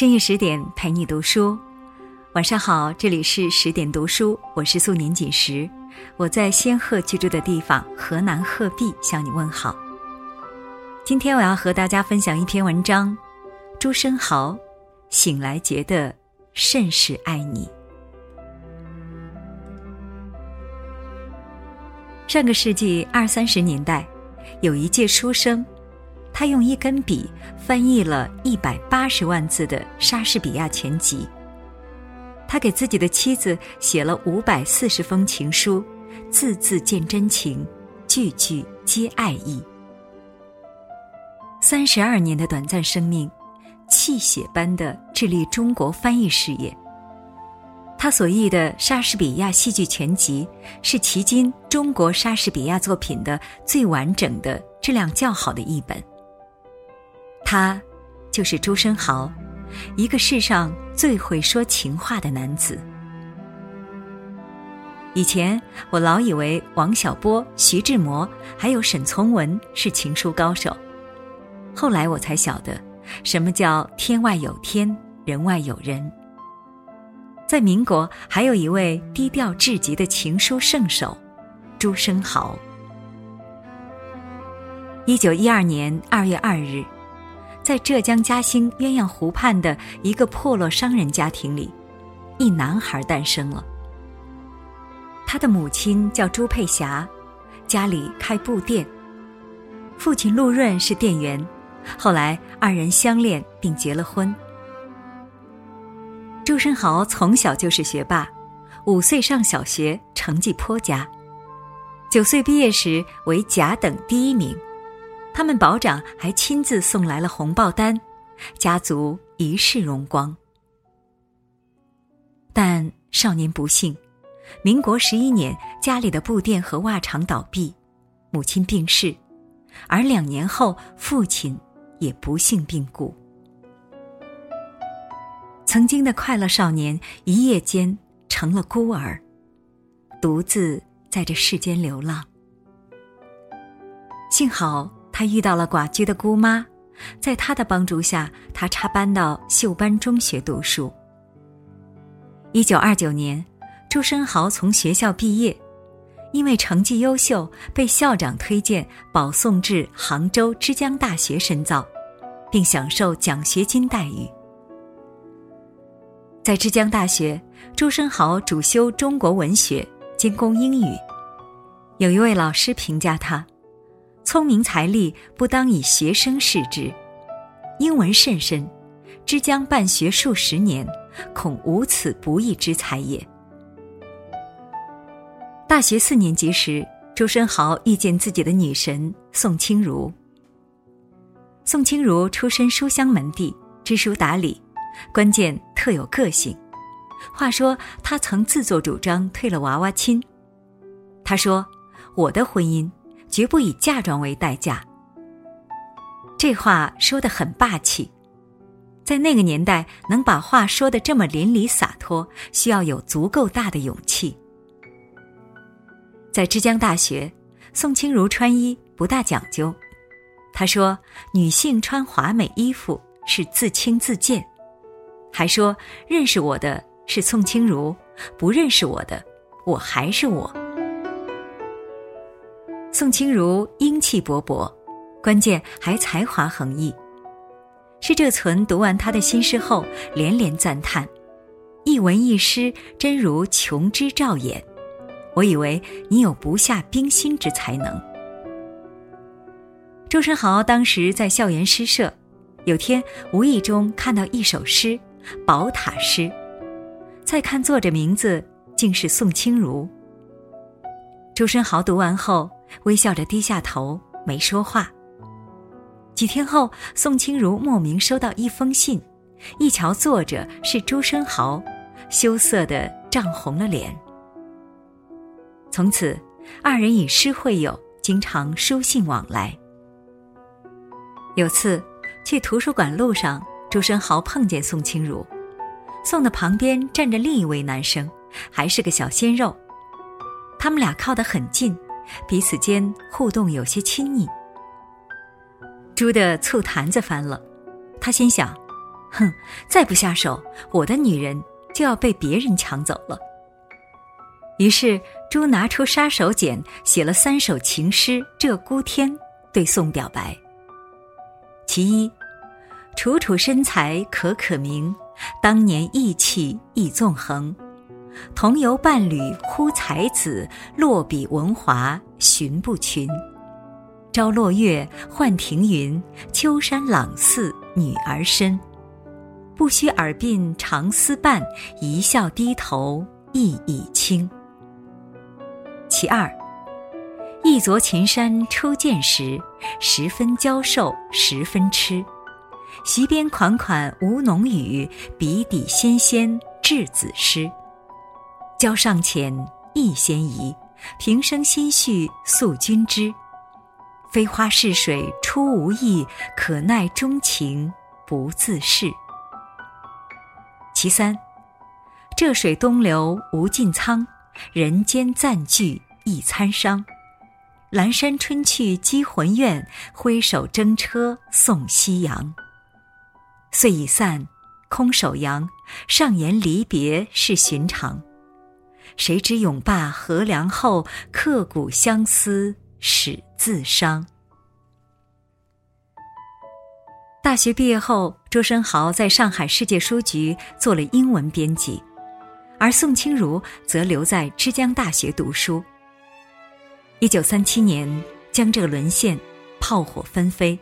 深夜十点陪你读书，晚上好，这里是十点读书，我是素年锦时，我在仙鹤居住的地方河南鹤壁向你问好。今天我要和大家分享一篇文章，朱生豪醒来觉得甚是爱你。上个世纪二三十年代，有一届书生。他用一根笔翻译了一百八十万字的莎士比亚全集。他给自己的妻子写了五百四十封情书，字字见真情，句句皆爱意。三十二年的短暂生命，泣血般的致力中国翻译事业。他所译的莎士比亚戏剧全集，是迄今中国莎士比亚作品的最完整的、质量较好的一本。他，就是朱生豪，一个世上最会说情话的男子。以前我老以为王小波、徐志摩还有沈从文是情书高手，后来我才晓得，什么叫天外有天，人外有人。在民国，还有一位低调至极的情书圣手，朱生豪。一九一二年二月二日。在浙江嘉兴鸳鸯湖畔的一个破落商人家庭里，一男孩诞生了。他的母亲叫朱佩霞，家里开布店。父亲陆润是店员，后来二人相恋并结了婚。朱生豪从小就是学霸，五岁上小学，成绩颇佳，九岁毕业时为甲等第一名。他们保长还亲自送来了红报单，家族一世荣光。但少年不幸，民国十一年家里的布店和袜厂倒闭，母亲病逝，而两年后父亲也不幸病故。曾经的快乐少年一夜间成了孤儿，独自在这世间流浪。幸好。他遇到了寡居的姑妈，在她的帮助下，他插班到秀班中学读书。一九二九年，朱生豪从学校毕业，因为成绩优秀，被校长推荐保送至杭州之江大学深造，并享受奖学金待遇。在之江大学，朱生豪主修中国文学，兼攻英语。有一位老师评价他。聪明才力不当以学生视之，英文甚深，之将办学数十年，恐无此不义之才也。大学四年级时，周生豪遇见自己的女神宋清如。宋清如出身书香门第，知书达理，关键特有个性。话说，他曾自作主张退了娃娃亲。他说：“我的婚姻。”绝不以嫁妆为代价。这话说的很霸气，在那个年代能把话说的这么淋漓洒脱，需要有足够大的勇气。在之江大学，宋清如穿衣不大讲究，她说：“女性穿华美衣服是自轻自贱。”还说：“认识我的是宋清如，不认识我的，我还是我。”宋清如英气勃勃，关键还才华横溢。施浙存读完他的新诗后，连连赞叹：“一文一诗，真如琼枝照眼。”我以为你有不下冰心之才能。周生豪当时在校园诗社，有天无意中看到一首诗《宝塔诗》，再看作者名字，竟是宋清如。周生豪读完后。微笑着低下头，没说话。几天后，宋清如莫名收到一封信，一瞧作者是朱生豪，羞涩的涨红了脸。从此，二人以诗会友，经常书信往来。有次去图书馆路上，朱生豪碰见宋清如，宋的旁边站着另一位男生，还是个小鲜肉，他们俩靠得很近。彼此间互动有些亲昵，猪的醋坛子翻了，他心想：哼，再不下手，我的女人就要被别人抢走了。于是，朱拿出杀手锏，写了三首情诗《鹧鸪天》，对宋表白。其一，楚楚身材可可名，当年意气亦纵横。同游伴侣呼才子，落笔文华寻不群。朝落月换庭云，秋山朗寺女儿身。不须耳鬓长丝伴，一笑低头意已清。其二，一昨秦山初见时，十分娇瘦，十分痴。席边款款吴侬语，笔底纤纤稚子诗。交尚浅，意先移，平生心绪诉君知。飞花似水出无意，可奈钟情不自是。其三，浙水东流无尽苍。人间暂聚一餐伤，阑珊春去积魂怨，挥手征车送夕阳。岁已散，空手扬，上言离别是寻常。谁知永罢河梁后，刻骨相思始自伤。大学毕业后，周生豪在上海世界书局做了英文编辑。而宋清如则留在之江大学读书。一九三七年，江浙沦陷，炮火纷飞，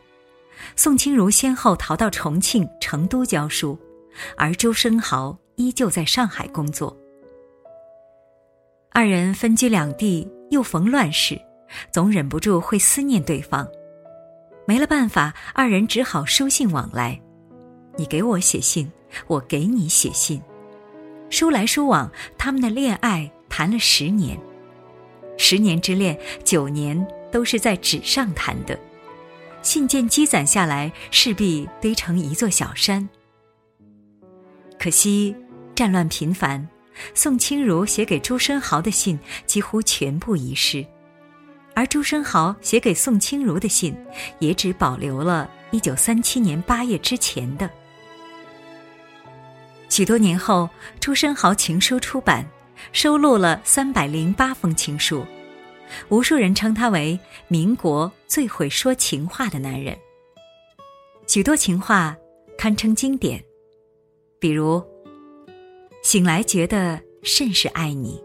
宋清如先后逃到重庆、成都教书，而周生豪依旧在上海工作。二人分居两地，又逢乱世，总忍不住会思念对方。没了办法，二人只好书信往来，你给我写信，我给你写信。书来书往，他们的恋爱谈了十年，十年之恋，九年都是在纸上谈的，信件积攒下来，势必堆成一座小山。可惜战乱频繁，宋清如写给朱生豪的信几乎全部遗失，而朱生豪写给宋清如的信，也只保留了一九三七年八月之前的。许多年后，朱生豪情书出版，收录了三百零八封情书，无数人称他为民国最会说情话的男人。许多情话堪称经典，比如：“醒来觉得甚是爱你。”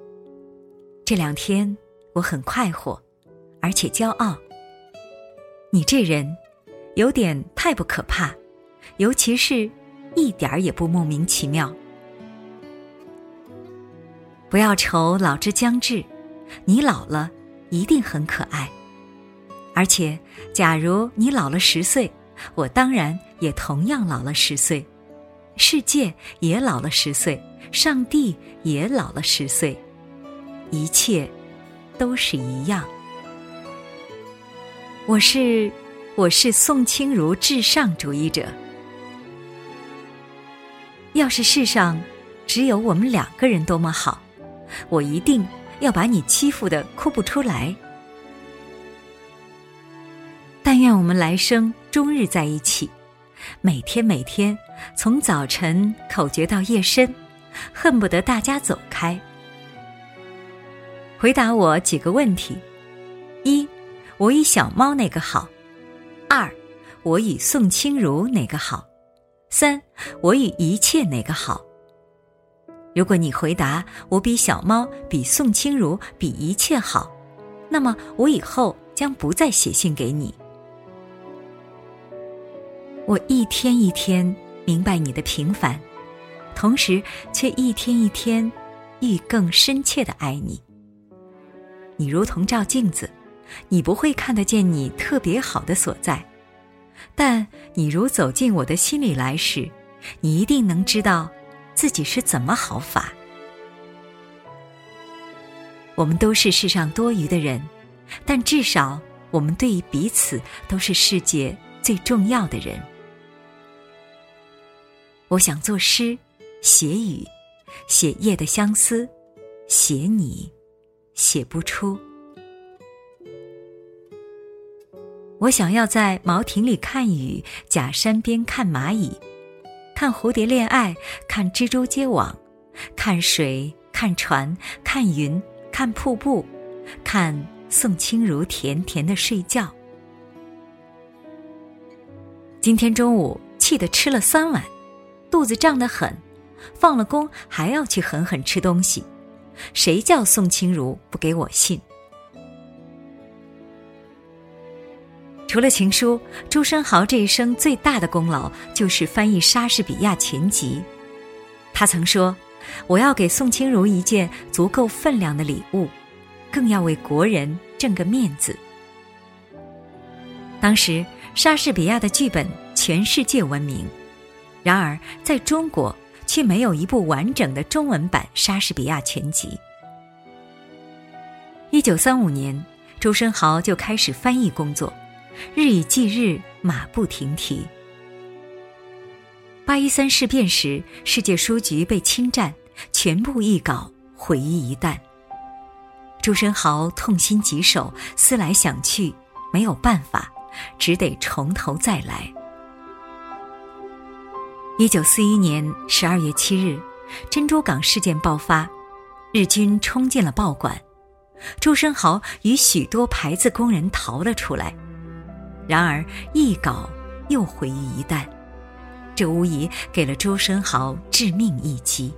这两天我很快活，而且骄傲。你这人，有点太不可怕，尤其是。一点儿也不莫名其妙。不要愁老之将至，你老了一定很可爱。而且，假如你老了十岁，我当然也同样老了十岁，世界也老了十岁，上帝也老了十岁，一切都是一样。我是，我是宋清如至上主义者。要是世上只有我们两个人，多么好！我一定要把你欺负的哭不出来。但愿我们来生终日在一起，每天每天，从早晨口诀到夜深，恨不得大家走开。回答我几个问题：一，我与小猫哪个好？二，我与宋清如哪个好？三，我与一切哪个好？如果你回答我比小猫、比宋清如、比一切好，那么我以后将不再写信给你。我一天一天明白你的平凡，同时却一天一天愈更深切的爱你。你如同照镜子，你不会看得见你特别好的所在。但你如走进我的心里来时，你一定能知道自己是怎么好法。我们都是世上多余的人，但至少我们对于彼此都是世界最重要的人。我想作诗，写雨，写夜的相思，写你，写不出。我想要在茅亭里看雨，假山边看蚂蚁，看蝴蝶恋爱，看蜘蛛结网，看水，看船，看云，看瀑布，看宋清如甜甜的睡觉。今天中午气得吃了三碗，肚子胀得很，放了工还要去狠狠吃东西。谁叫宋清如不给我信？除了情书，朱生豪这一生最大的功劳就是翻译莎士比亚全集。他曾说：“我要给宋清如一件足够分量的礼物，更要为国人挣个面子。”当时莎士比亚的剧本全世界闻名，然而在中国却没有一部完整的中文版莎士比亚全集。一九三五年，周生豪就开始翻译工作。日以继日，马不停蹄。八一三事变时，世界书局被侵占，全部译稿毁于一旦。朱生豪痛心疾首，思来想去，没有办法，只得从头再来。一九四一年十二月七日，珍珠港事件爆发，日军冲进了报馆，朱生豪与许多排字工人逃了出来。然而，一稿又毁于一旦，这无疑给了周生豪致命一击。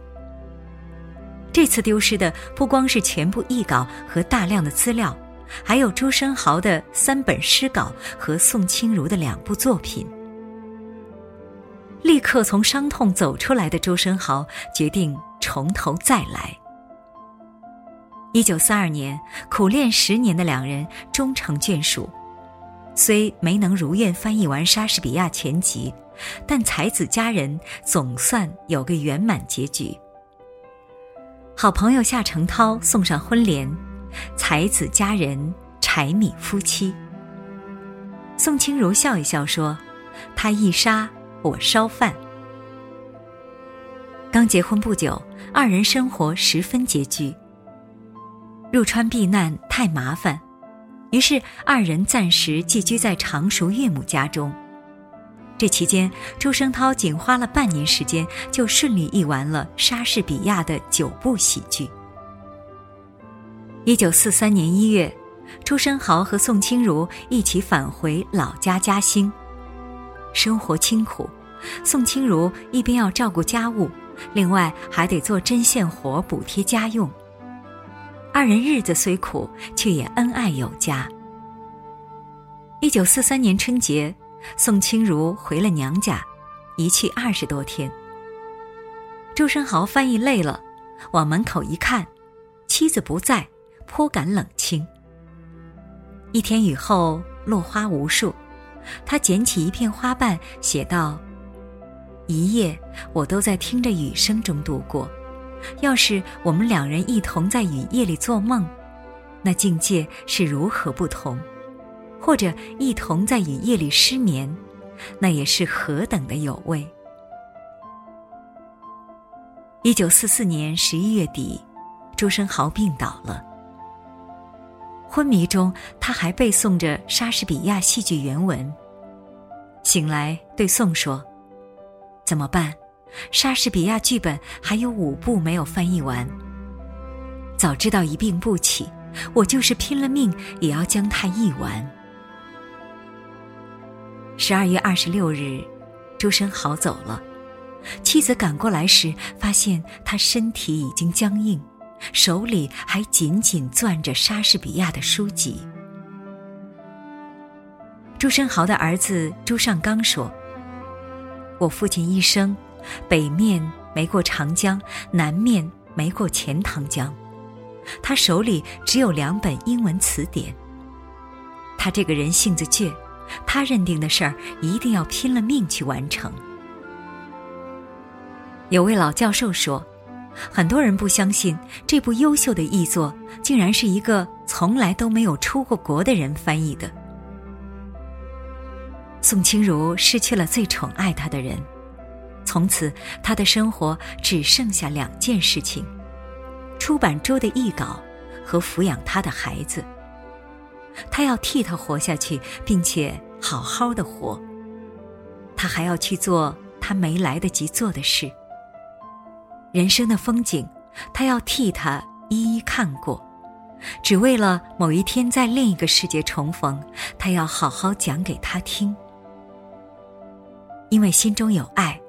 这次丢失的不光是全部译稿和大量的资料，还有周生豪的三本诗稿和宋清如的两部作品。立刻从伤痛走出来的周生豪决定从头再来。一九四二年，苦练十年的两人终成眷属。虽没能如愿翻译完莎士比亚全集，但才子佳人总算有个圆满结局。好朋友夏承焘送上婚联：“才子佳人，柴米夫妻。”宋清如笑一笑说：“他一杀，我烧饭。”刚结婚不久，二人生活十分拮据。入川避难太麻烦。于是，二人暂时寄居在常熟岳母家中。这期间，朱生涛仅花了半年时间，就顺利译完了莎士比亚的九部喜剧。一九四三年一月，朱生豪和宋清如一起返回老家嘉兴。生活清苦，宋清如一边要照顾家务，另外还得做针线活补贴家用。二人日子虽苦，却也恩爱有加。一九四三年春节，宋清如回了娘家，一去二十多天。周生豪翻译累了，往门口一看，妻子不在，颇感冷清。一天雨后，落花无数，他捡起一片花瓣，写道：“一夜，我都在听着雨声中度过。”要是我们两人一同在雨夜里做梦，那境界是如何不同；或者一同在雨夜里失眠，那也是何等的有味。一九四四年十一月底，朱生豪病倒了。昏迷中，他还背诵着莎士比亚戏剧原文。醒来，对宋说：“怎么办？”莎士比亚剧本还有五部没有翻译完。早知道一病不起，我就是拼了命也要将它译完。十二月二十六日，周生豪走了。妻子赶过来时，发现他身体已经僵硬，手里还紧紧攥着莎士比亚的书籍。朱生豪的儿子朱尚刚说：“我父亲一生。”北面没过长江，南面没过钱塘江，他手里只有两本英文词典。他这个人性子倔，他认定的事儿一定要拼了命去完成。有位老教授说，很多人不相信这部优秀的译作竟然是一个从来都没有出过国的人翻译的。宋清如失去了最宠爱她的人。从此，他的生活只剩下两件事情：出版周的译稿和抚养他的孩子。他要替他活下去，并且好好的活。他还要去做他没来得及做的事。人生的风景，他要替他一一看过，只为了某一天在另一个世界重逢，他要好好讲给他听。因为心中有爱，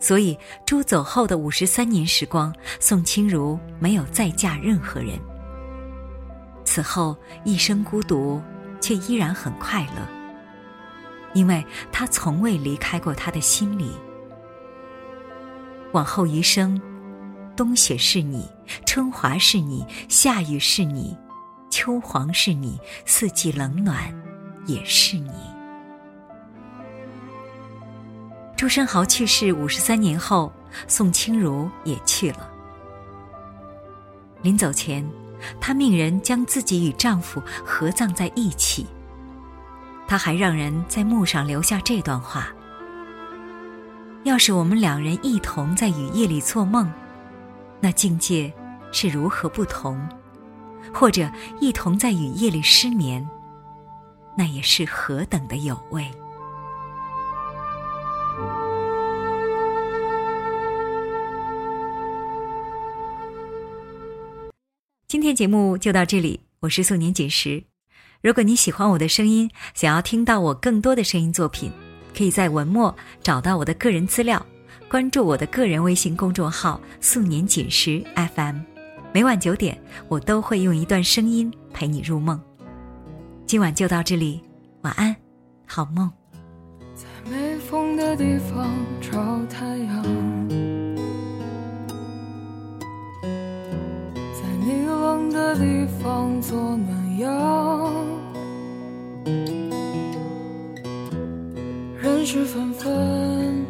所以朱走后的五十三年时光，宋清如没有再嫁任何人。此后一生孤独，却依然很快乐，因为他从未离开过他的心里。往后余生，冬雪是你，春华是你，夏雨是你，秋黄是你，四季冷暖也是你。朱生豪去世五十三年后，宋清如也去了。临走前。她命人将自己与丈夫合葬在一起。她还让人在墓上留下这段话：“要是我们两人一同在雨夜里做梦，那境界是如何不同；或者一同在雨夜里失眠，那也是何等的有味。”今天节目就到这里，我是素年锦时。如果你喜欢我的声音，想要听到我更多的声音作品，可以在文末找到我的个人资料，关注我的个人微信公众号“素年锦时 FM”。每晚九点，我都会用一段声音陪你入梦。今晚就到这里，晚安，好梦。在没风的地方找太阳。的地方做暖阳，人事纷纷，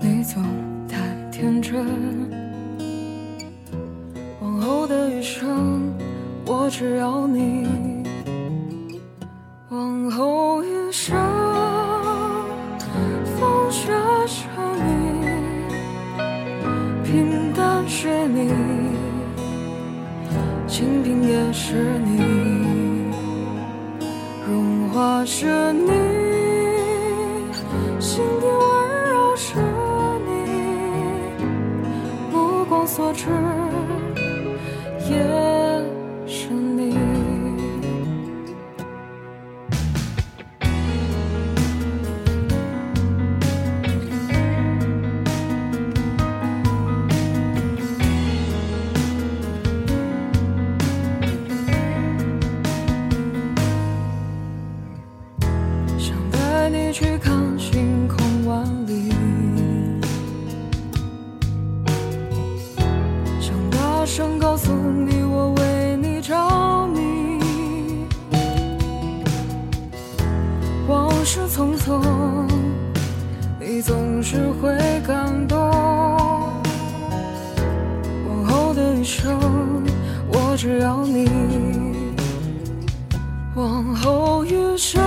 你总太天真。往后的余生，我只要你。往后是你，融化是你，心底温柔是你，目光所至也。往后余生，